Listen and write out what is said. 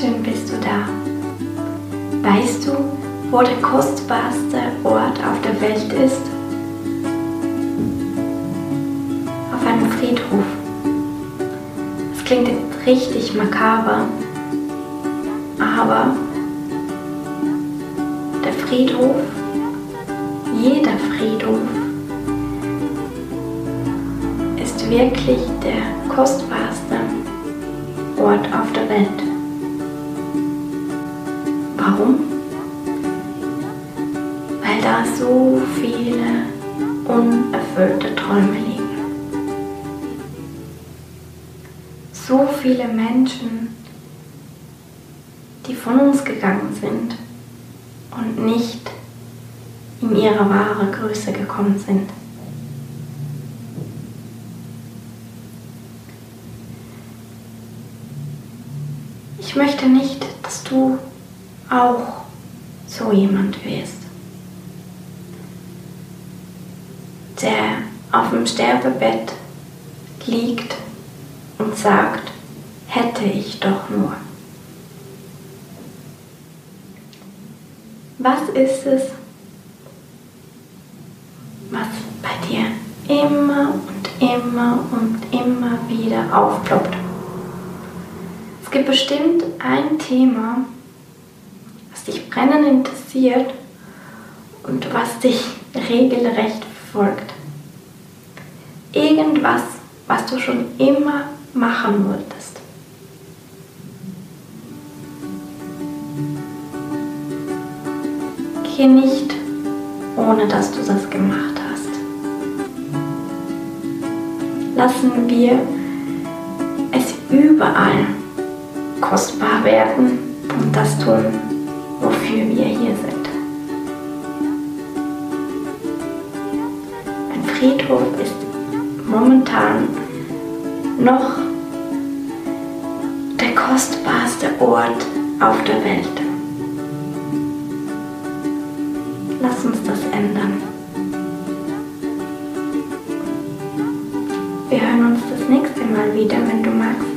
Schön bist du da. Weißt du, wo der kostbarste Ort auf der Welt ist? Auf einem Friedhof. Das klingt jetzt richtig makaber, aber der Friedhof, jeder Friedhof, ist wirklich der kostbarste Ort auf der Welt. Warum? Weil da so viele unerfüllte Träume liegen. So viele Menschen, die von uns gegangen sind und nicht in ihre wahre Größe gekommen sind. Ich möchte nicht, dass du auch so jemand wirst, der auf dem Sterbebett liegt und sagt, hätte ich doch nur. Was ist es, was bei dir immer und immer und immer wieder aufploppt? Es gibt bestimmt ein Thema, dich brennend interessiert und was dich regelrecht folgt. Irgendwas, was du schon immer machen wolltest. Geh nicht, ohne dass du das gemacht hast. Lassen wir es überall kostbar werden und das tun, wofür wir hier sind. Ein Friedhof ist momentan noch der kostbarste Ort auf der Welt. Lass uns das ändern. Wir hören uns das nächste Mal wieder, wenn du magst.